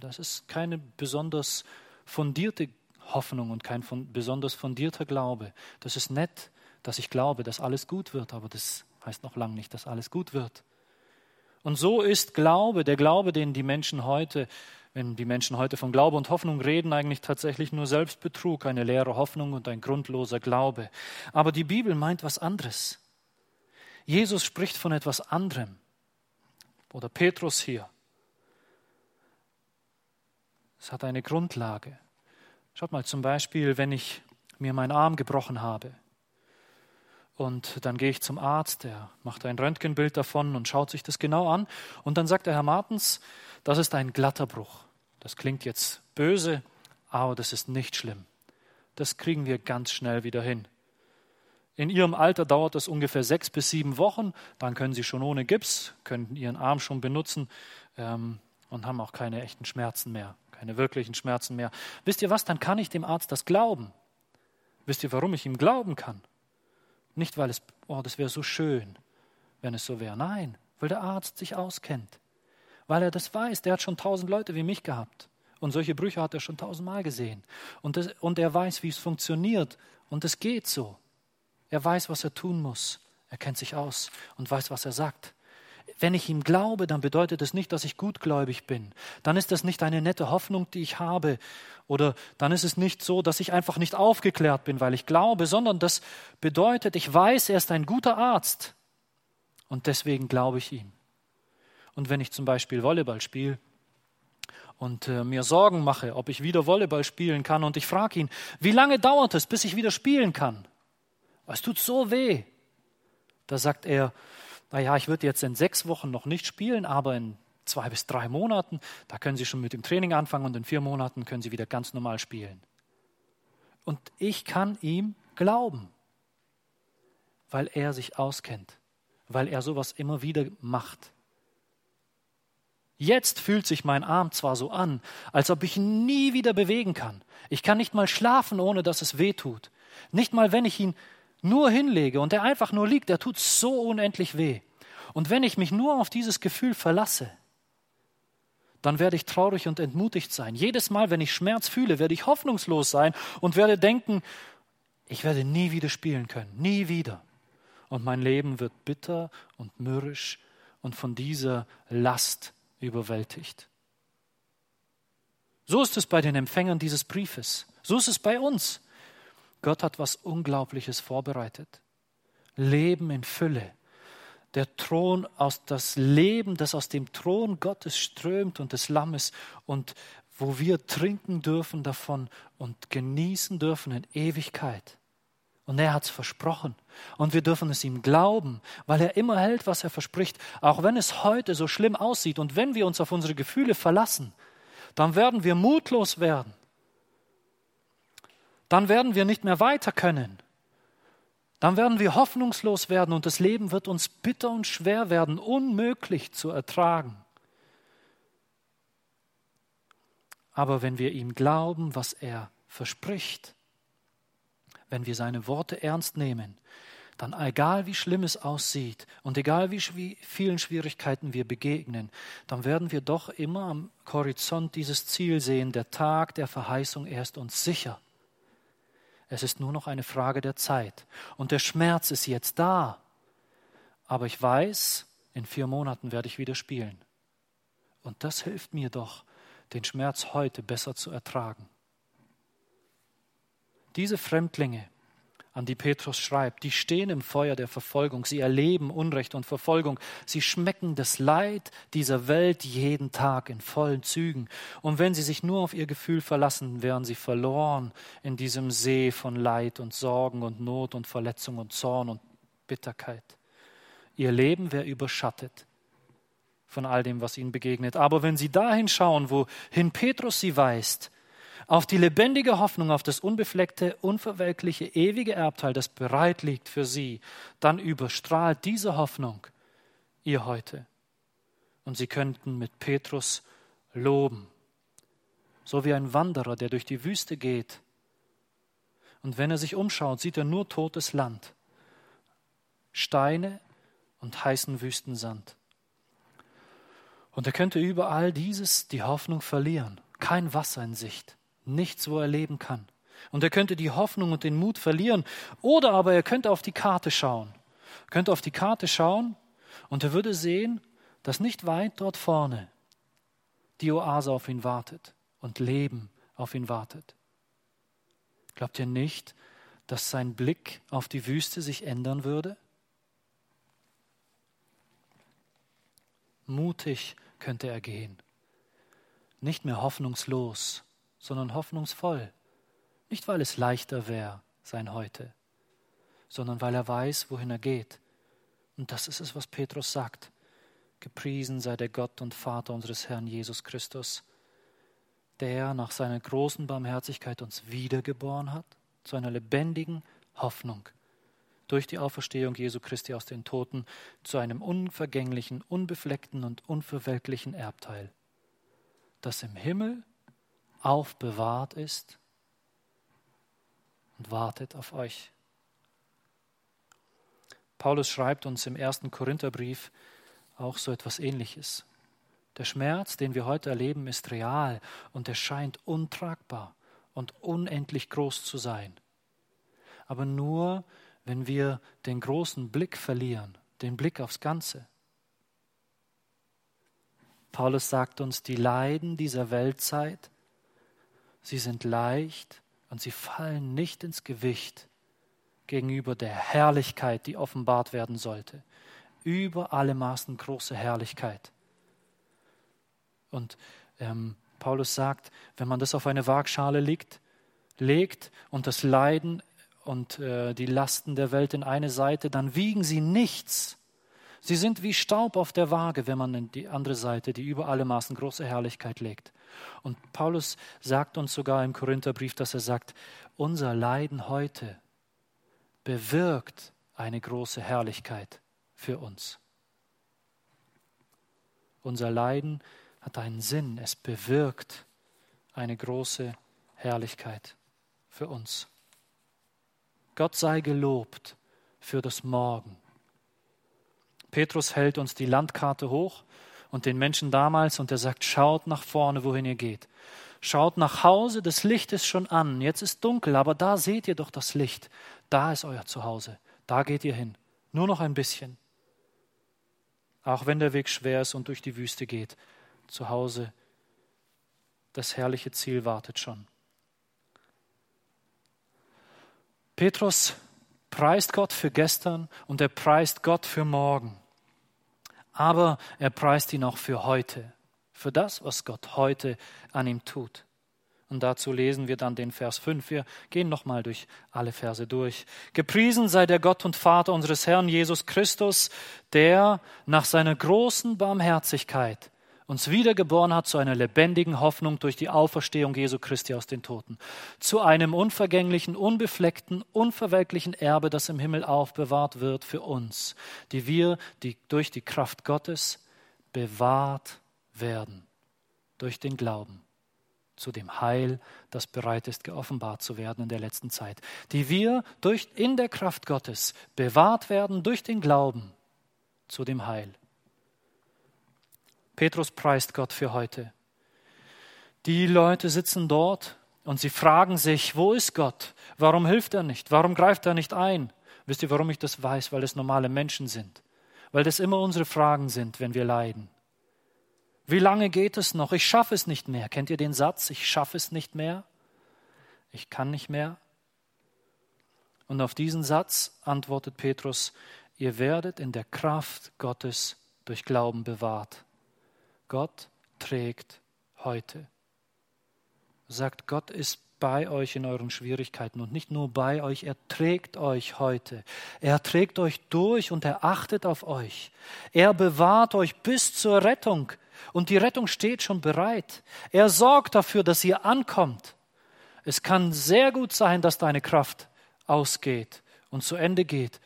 Das ist keine besonders fundierte Hoffnung und kein besonders fundierter Glaube. Das ist nett, dass ich glaube, dass alles gut wird, aber das heißt noch lange nicht, dass alles gut wird. Und so ist Glaube, der Glaube, den die Menschen heute wenn die Menschen heute von Glaube und Hoffnung reden, eigentlich tatsächlich nur Selbstbetrug, eine leere Hoffnung und ein grundloser Glaube. Aber die Bibel meint was anderes. Jesus spricht von etwas anderem. Oder Petrus hier. Es hat eine Grundlage. Schaut mal zum Beispiel, wenn ich mir meinen Arm gebrochen habe und dann gehe ich zum Arzt, der macht ein Röntgenbild davon und schaut sich das genau an und dann sagt der Herr Martens, das ist ein glatter Bruch. Das klingt jetzt böse, aber das ist nicht schlimm. Das kriegen wir ganz schnell wieder hin. In Ihrem Alter dauert das ungefähr sechs bis sieben Wochen. Dann können Sie schon ohne Gips, können Ihren Arm schon benutzen ähm, und haben auch keine echten Schmerzen mehr, keine wirklichen Schmerzen mehr. Wisst ihr was? Dann kann ich dem Arzt das glauben. Wisst ihr, warum ich ihm glauben kann? Nicht, weil es, oh, das wäre so schön, wenn es so wäre. Nein, weil der Arzt sich auskennt. Weil er das weiß. Der hat schon tausend Leute wie mich gehabt. Und solche Brüche hat er schon tausendmal gesehen. Und, das, und er weiß, wie es funktioniert. Und es geht so. Er weiß, was er tun muss. Er kennt sich aus und weiß, was er sagt. Wenn ich ihm glaube, dann bedeutet es nicht, dass ich gutgläubig bin. Dann ist das nicht eine nette Hoffnung, die ich habe. Oder dann ist es nicht so, dass ich einfach nicht aufgeklärt bin, weil ich glaube, sondern das bedeutet, ich weiß, er ist ein guter Arzt. Und deswegen glaube ich ihm. Und wenn ich zum Beispiel Volleyball spiele und äh, mir Sorgen mache, ob ich wieder Volleyball spielen kann, und ich frage ihn, wie lange dauert es, bis ich wieder spielen kann? Es tut so weh. Da sagt er, naja, ich würde jetzt in sechs Wochen noch nicht spielen, aber in zwei bis drei Monaten, da können Sie schon mit dem Training anfangen und in vier Monaten können Sie wieder ganz normal spielen. Und ich kann ihm glauben, weil er sich auskennt, weil er sowas immer wieder macht. Jetzt fühlt sich mein Arm zwar so an, als ob ich ihn nie wieder bewegen kann. Ich kann nicht mal schlafen, ohne dass es weh tut. Nicht mal, wenn ich ihn nur hinlege und er einfach nur liegt, der tut so unendlich weh. Und wenn ich mich nur auf dieses Gefühl verlasse, dann werde ich traurig und entmutigt sein. Jedes Mal, wenn ich Schmerz fühle, werde ich hoffnungslos sein und werde denken, ich werde nie wieder spielen können, nie wieder. Und mein Leben wird bitter und mürrisch und von dieser Last überwältigt. So ist es bei den Empfängern dieses Briefes. So ist es bei uns. Gott hat was Unglaubliches vorbereitet. Leben in Fülle. Der Thron aus das Leben, das aus dem Thron Gottes strömt und des Lammes und wo wir trinken dürfen davon und genießen dürfen in Ewigkeit. Und er hat es versprochen. Und wir dürfen es ihm glauben, weil er immer hält, was er verspricht. Auch wenn es heute so schlimm aussieht und wenn wir uns auf unsere Gefühle verlassen, dann werden wir mutlos werden dann werden wir nicht mehr weiter können. Dann werden wir hoffnungslos werden und das Leben wird uns bitter und schwer werden, unmöglich zu ertragen. Aber wenn wir ihm glauben, was er verspricht, wenn wir seine Worte ernst nehmen, dann egal wie schlimm es aussieht und egal wie vielen Schwierigkeiten wir begegnen, dann werden wir doch immer am Horizont dieses Ziel sehen, der Tag der Verheißung, er ist uns sicher. Es ist nur noch eine Frage der Zeit. Und der Schmerz ist jetzt da. Aber ich weiß, in vier Monaten werde ich wieder spielen. Und das hilft mir doch, den Schmerz heute besser zu ertragen. Diese Fremdlinge, an die Petrus schreibt, die stehen im Feuer der Verfolgung, sie erleben Unrecht und Verfolgung, sie schmecken das Leid dieser Welt jeden Tag in vollen Zügen. Und wenn sie sich nur auf ihr Gefühl verlassen, wären sie verloren in diesem See von Leid und Sorgen und Not und Verletzung und Zorn und Bitterkeit. Ihr Leben wäre überschattet von all dem, was ihnen begegnet. Aber wenn sie dahin schauen, wohin Petrus sie weist, auf die lebendige Hoffnung auf das unbefleckte, unverwelkliche, ewige Erbteil, das bereit liegt für sie, dann überstrahlt diese Hoffnung ihr heute. Und sie könnten mit Petrus loben, so wie ein Wanderer, der durch die Wüste geht. Und wenn er sich umschaut, sieht er nur totes Land, Steine und heißen Wüstensand. Und er könnte überall dieses, die Hoffnung verlieren, kein Wasser in Sicht nichts, wo er leben kann. Und er könnte die Hoffnung und den Mut verlieren. Oder aber er könnte auf die Karte schauen. Er könnte auf die Karte schauen und er würde sehen, dass nicht weit dort vorne, die Oase auf ihn wartet und Leben auf ihn wartet. Glaubt ihr nicht, dass sein Blick auf die Wüste sich ändern würde? Mutig könnte er gehen. Nicht mehr hoffnungslos, sondern hoffnungsvoll. Nicht, weil es leichter wäre, sein Heute, sondern weil er weiß, wohin er geht. Und das ist es, was Petrus sagt. Gepriesen sei der Gott und Vater unseres Herrn Jesus Christus, der nach seiner großen Barmherzigkeit uns wiedergeboren hat zu einer lebendigen Hoffnung durch die Auferstehung Jesu Christi aus den Toten zu einem unvergänglichen, unbefleckten und unverwelklichen Erbteil, das im Himmel aufbewahrt ist und wartet auf euch. Paulus schreibt uns im ersten Korintherbrief auch so etwas Ähnliches. Der Schmerz, den wir heute erleben, ist real und er scheint untragbar und unendlich groß zu sein. Aber nur, wenn wir den großen Blick verlieren, den Blick aufs Ganze. Paulus sagt uns, die Leiden dieser Weltzeit, sie sind leicht und sie fallen nicht ins Gewicht gegenüber der Herrlichkeit, die offenbart werden sollte. Über alle Maßen große Herrlichkeit. Und ähm, Paulus sagt, wenn man das auf eine Waagschale legt, legt und das Leiden und äh, die Lasten der Welt in eine Seite, dann wiegen sie nichts. Sie sind wie Staub auf der Waage, wenn man in die andere Seite, die über alle Maßen große Herrlichkeit legt. Und Paulus sagt uns sogar im Korintherbrief, dass er sagt, unser Leiden heute bewirkt eine große Herrlichkeit für uns. Unser Leiden hat einen Sinn, es bewirkt eine große Herrlichkeit für uns. Gott sei gelobt für das Morgen. Petrus hält uns die Landkarte hoch und den Menschen damals und er sagt, schaut nach vorne, wohin ihr geht. Schaut nach Hause, das Licht ist schon an. Jetzt ist dunkel, aber da seht ihr doch das Licht. Da ist euer Zuhause. Da geht ihr hin. Nur noch ein bisschen. Auch wenn der Weg schwer ist und durch die Wüste geht. Zu Hause, das herrliche Ziel wartet schon. Petrus preist Gott für gestern und er preist Gott für morgen. Aber er preist ihn auch für heute, für das, was Gott heute an ihm tut. Und dazu lesen wir dann den Vers 5. Wir gehen nochmal durch alle Verse durch. Gepriesen sei der Gott und Vater unseres Herrn Jesus Christus, der nach seiner großen Barmherzigkeit uns wiedergeboren hat zu einer lebendigen Hoffnung durch die Auferstehung Jesu Christi aus den Toten, zu einem unvergänglichen, unbefleckten, unverwelklichen Erbe, das im Himmel aufbewahrt wird für uns, die wir die durch die Kraft Gottes bewahrt werden, durch den Glauben zu dem Heil, das bereit ist, geoffenbart zu werden in der letzten Zeit, die wir durch, in der Kraft Gottes bewahrt werden durch den Glauben zu dem Heil, Petrus preist Gott für heute. Die Leute sitzen dort und sie fragen sich, wo ist Gott? Warum hilft er nicht? Warum greift er nicht ein? Wisst ihr, warum ich das weiß? Weil es normale Menschen sind. Weil das immer unsere Fragen sind, wenn wir leiden. Wie lange geht es noch? Ich schaffe es nicht mehr. Kennt ihr den Satz? Ich schaffe es nicht mehr. Ich kann nicht mehr. Und auf diesen Satz antwortet Petrus, ihr werdet in der Kraft Gottes durch Glauben bewahrt. Gott trägt heute. Sagt, Gott ist bei euch in euren Schwierigkeiten und nicht nur bei euch, er trägt euch heute. Er trägt euch durch und er achtet auf euch. Er bewahrt euch bis zur Rettung und die Rettung steht schon bereit. Er sorgt dafür, dass ihr ankommt. Es kann sehr gut sein, dass deine Kraft ausgeht und zu Ende geht.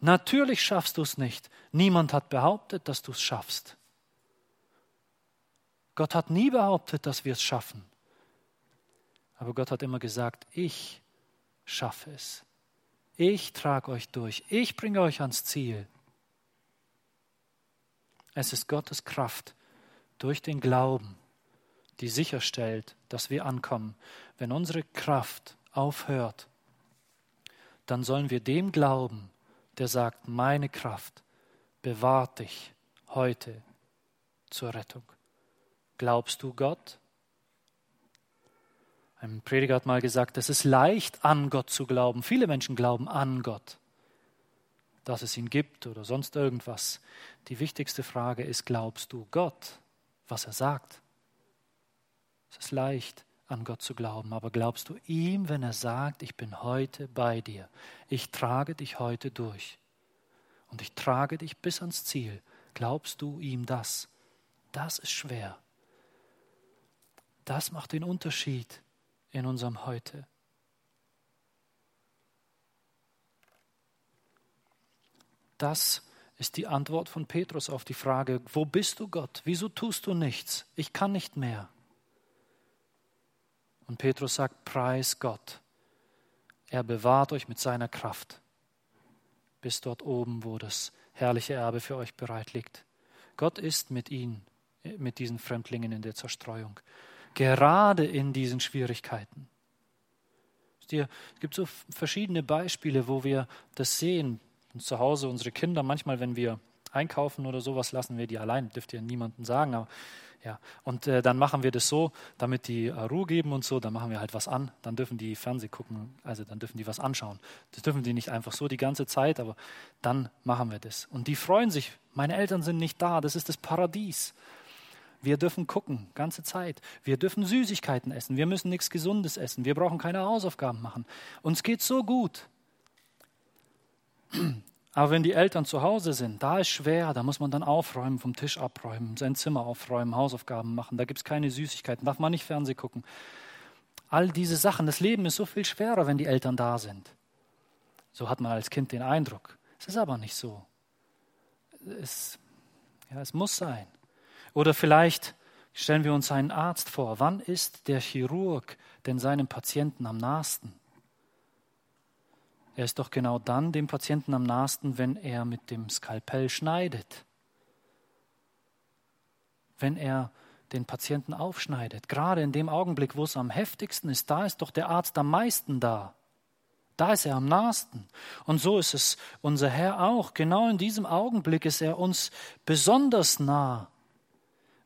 Natürlich schaffst du es nicht. Niemand hat behauptet, dass du es schaffst. Gott hat nie behauptet, dass wir es schaffen. Aber Gott hat immer gesagt, ich schaffe es. Ich trage euch durch. Ich bringe euch ans Ziel. Es ist Gottes Kraft durch den Glauben, die sicherstellt, dass wir ankommen. Wenn unsere Kraft aufhört, dann sollen wir dem glauben, der sagt, meine Kraft bewahrt dich heute zur Rettung. Glaubst du Gott? Ein Prediger hat mal gesagt, es ist leicht, an Gott zu glauben. Viele Menschen glauben an Gott, dass es ihn gibt oder sonst irgendwas. Die wichtigste Frage ist, glaubst du Gott, was er sagt? Es ist leicht, an Gott zu glauben, aber glaubst du ihm, wenn er sagt, ich bin heute bei dir, ich trage dich heute durch und ich trage dich bis ans Ziel, glaubst du ihm das? Das ist schwer. Das macht den Unterschied in unserem Heute. Das ist die Antwort von Petrus auf die Frage, wo bist du Gott? Wieso tust du nichts? Ich kann nicht mehr. Und Petrus sagt, preis Gott. Er bewahrt euch mit seiner Kraft bis dort oben, wo das herrliche Erbe für euch bereit liegt. Gott ist mit ihnen, mit diesen Fremdlingen in der Zerstreuung, gerade in diesen Schwierigkeiten. Es gibt so verschiedene Beispiele, wo wir das sehen. Und zu Hause unsere Kinder, manchmal, wenn wir einkaufen oder sowas, lassen wir die allein. Dürft ihr niemandem sagen, aber ja. Und äh, dann machen wir das so, damit die äh, Ruhe geben und so, dann machen wir halt was an. Dann dürfen die Fernseh gucken, also dann dürfen die was anschauen. Das dürfen die nicht einfach so die ganze Zeit, aber dann machen wir das. Und die freuen sich. Meine Eltern sind nicht da, das ist das Paradies. Wir dürfen gucken, ganze Zeit. Wir dürfen Süßigkeiten essen. Wir müssen nichts Gesundes essen. Wir brauchen keine Hausaufgaben machen. Uns geht so gut. Aber wenn die Eltern zu Hause sind, da ist schwer, da muss man dann aufräumen, vom Tisch abräumen, sein Zimmer aufräumen, Hausaufgaben machen, da gibt es keine Süßigkeiten, darf man nicht Fernsehen gucken. All diese Sachen, das Leben ist so viel schwerer, wenn die Eltern da sind. So hat man als Kind den Eindruck. Es ist aber nicht so. Es, ja, es muss sein. Oder vielleicht stellen wir uns einen Arzt vor. Wann ist der Chirurg denn seinem Patienten am nahesten? Er ist doch genau dann dem Patienten am nahesten, wenn er mit dem Skalpell schneidet. Wenn er den Patienten aufschneidet. Gerade in dem Augenblick, wo es am heftigsten ist, da ist doch der Arzt am meisten da. Da ist er am nahesten. Und so ist es unser Herr auch. Genau in diesem Augenblick ist er uns besonders nah,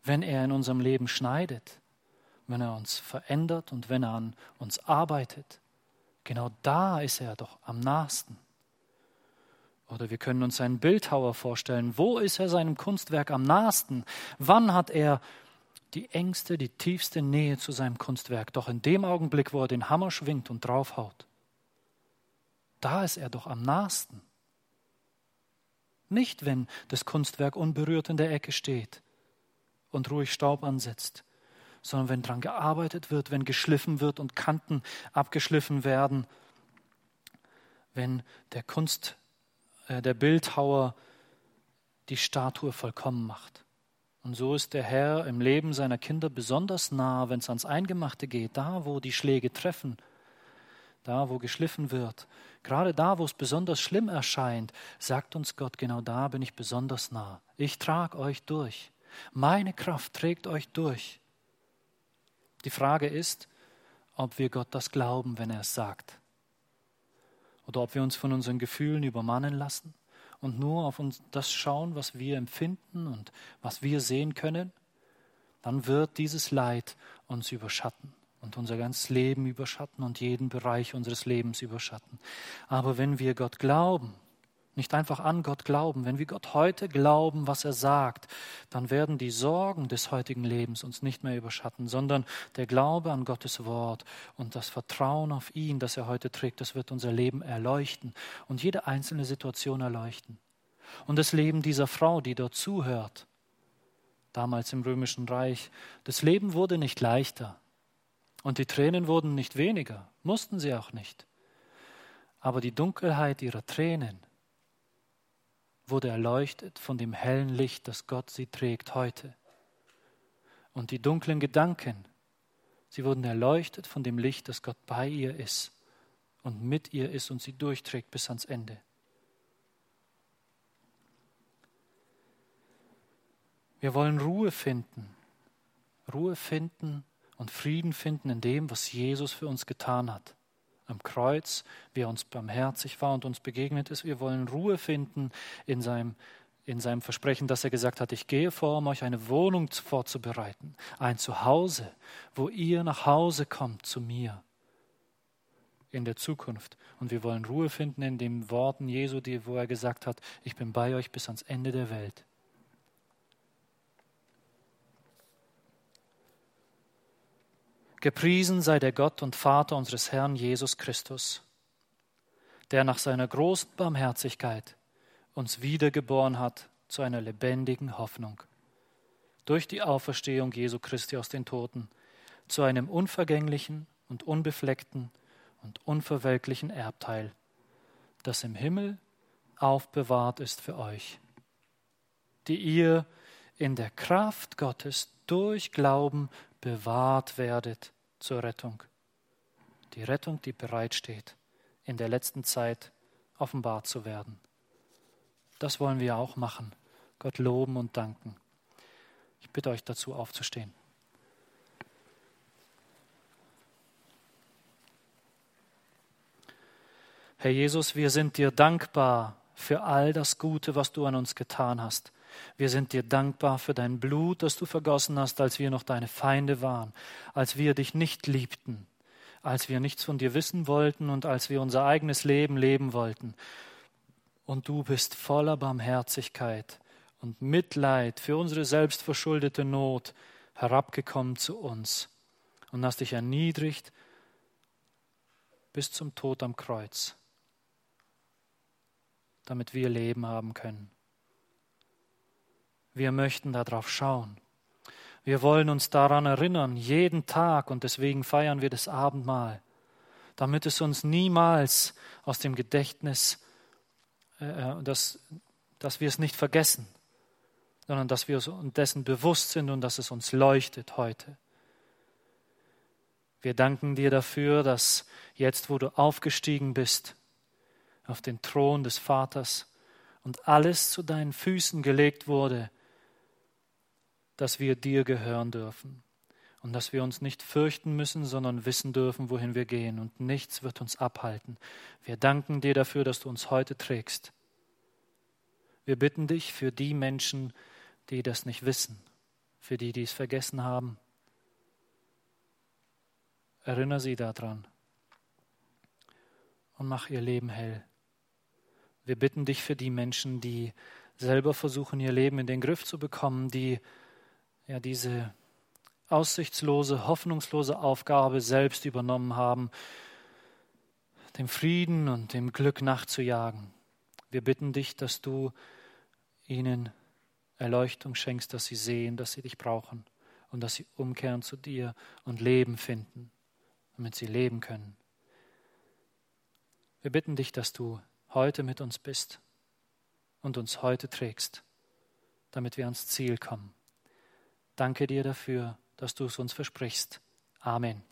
wenn er in unserem Leben schneidet, wenn er uns verändert und wenn er an uns arbeitet. Genau da ist er doch am nahesten. Oder wir können uns einen Bildhauer vorstellen. Wo ist er seinem Kunstwerk am nahesten? Wann hat er die engste, die tiefste Nähe zu seinem Kunstwerk? Doch in dem Augenblick, wo er den Hammer schwingt und draufhaut. Da ist er doch am nahesten. Nicht, wenn das Kunstwerk unberührt in der Ecke steht und ruhig Staub ansetzt, sondern wenn dran gearbeitet wird, wenn geschliffen wird und Kanten abgeschliffen werden, wenn der Kunst, äh, der Bildhauer die Statue vollkommen macht. Und so ist der Herr im Leben seiner Kinder besonders nah, wenn es ans Eingemachte geht, da, wo die Schläge treffen, da, wo geschliffen wird, gerade da, wo es besonders schlimm erscheint, sagt uns Gott, genau da bin ich besonders nah. Ich trage euch durch. Meine Kraft trägt euch durch. Die Frage ist, ob wir Gott das glauben, wenn er es sagt. Oder ob wir uns von unseren Gefühlen übermannen lassen und nur auf uns das schauen, was wir empfinden und was wir sehen können, dann wird dieses Leid uns überschatten und unser ganzes Leben überschatten und jeden Bereich unseres Lebens überschatten. Aber wenn wir Gott glauben, nicht einfach an Gott glauben. Wenn wir Gott heute glauben, was er sagt, dann werden die Sorgen des heutigen Lebens uns nicht mehr überschatten, sondern der Glaube an Gottes Wort und das Vertrauen auf ihn, das er heute trägt, das wird unser Leben erleuchten und jede einzelne Situation erleuchten. Und das Leben dieser Frau, die dort zuhört, damals im römischen Reich, das Leben wurde nicht leichter und die Tränen wurden nicht weniger, mussten sie auch nicht. Aber die Dunkelheit ihrer Tränen, wurde erleuchtet von dem hellen Licht, das Gott sie trägt heute. Und die dunklen Gedanken, sie wurden erleuchtet von dem Licht, das Gott bei ihr ist und mit ihr ist und sie durchträgt bis ans Ende. Wir wollen Ruhe finden, Ruhe finden und Frieden finden in dem, was Jesus für uns getan hat am Kreuz, wie er uns barmherzig war und uns begegnet ist. Wir wollen Ruhe finden in seinem, in seinem Versprechen, dass er gesagt hat, ich gehe vor, um euch eine Wohnung vorzubereiten, ein Zuhause, wo ihr nach Hause kommt zu mir in der Zukunft. Und wir wollen Ruhe finden in den Worten Jesu, wo er gesagt hat, ich bin bei euch bis ans Ende der Welt. Gepriesen sei der Gott und Vater unseres Herrn Jesus Christus, der nach seiner großen Barmherzigkeit uns wiedergeboren hat zu einer lebendigen Hoffnung. Durch die Auferstehung Jesu Christi aus den Toten, zu einem unvergänglichen und unbefleckten und unverwelklichen Erbteil, das im Himmel aufbewahrt ist für euch, die ihr in der Kraft Gottes durch Glauben bewahrt werdet zur Rettung. Die Rettung, die bereitsteht, in der letzten Zeit offenbart zu werden. Das wollen wir auch machen. Gott loben und danken. Ich bitte euch dazu aufzustehen. Herr Jesus, wir sind dir dankbar für all das Gute, was du an uns getan hast. Wir sind dir dankbar für dein Blut, das du vergossen hast, als wir noch deine Feinde waren, als wir dich nicht liebten, als wir nichts von dir wissen wollten und als wir unser eigenes Leben leben wollten. Und du bist voller Barmherzigkeit und Mitleid für unsere selbstverschuldete Not herabgekommen zu uns und hast dich erniedrigt bis zum Tod am Kreuz, damit wir Leben haben können. Wir möchten darauf schauen. Wir wollen uns daran erinnern, jeden Tag, und deswegen feiern wir das Abendmahl, damit es uns niemals aus dem Gedächtnis, äh, äh dass, dass wir es nicht vergessen, sondern dass wir uns dessen bewusst sind und dass es uns leuchtet heute. Wir danken dir dafür, dass jetzt, wo du aufgestiegen bist auf den Thron des Vaters und alles zu deinen Füßen gelegt wurde, dass wir dir gehören dürfen und dass wir uns nicht fürchten müssen, sondern wissen dürfen, wohin wir gehen und nichts wird uns abhalten. Wir danken dir dafür, dass du uns heute trägst. Wir bitten dich für die Menschen, die das nicht wissen, für die, die es vergessen haben. Erinnere sie daran und mach ihr Leben hell. Wir bitten dich für die Menschen, die selber versuchen, ihr Leben in den Griff zu bekommen, die ja diese aussichtslose, hoffnungslose Aufgabe selbst übernommen haben, dem Frieden und dem Glück nachzujagen. Wir bitten dich, dass du ihnen Erleuchtung schenkst, dass sie sehen, dass sie dich brauchen und dass sie umkehren zu dir und Leben finden, damit sie leben können. Wir bitten dich, dass du heute mit uns bist und uns heute trägst, damit wir ans Ziel kommen. Danke dir dafür, dass du es uns versprichst. Amen.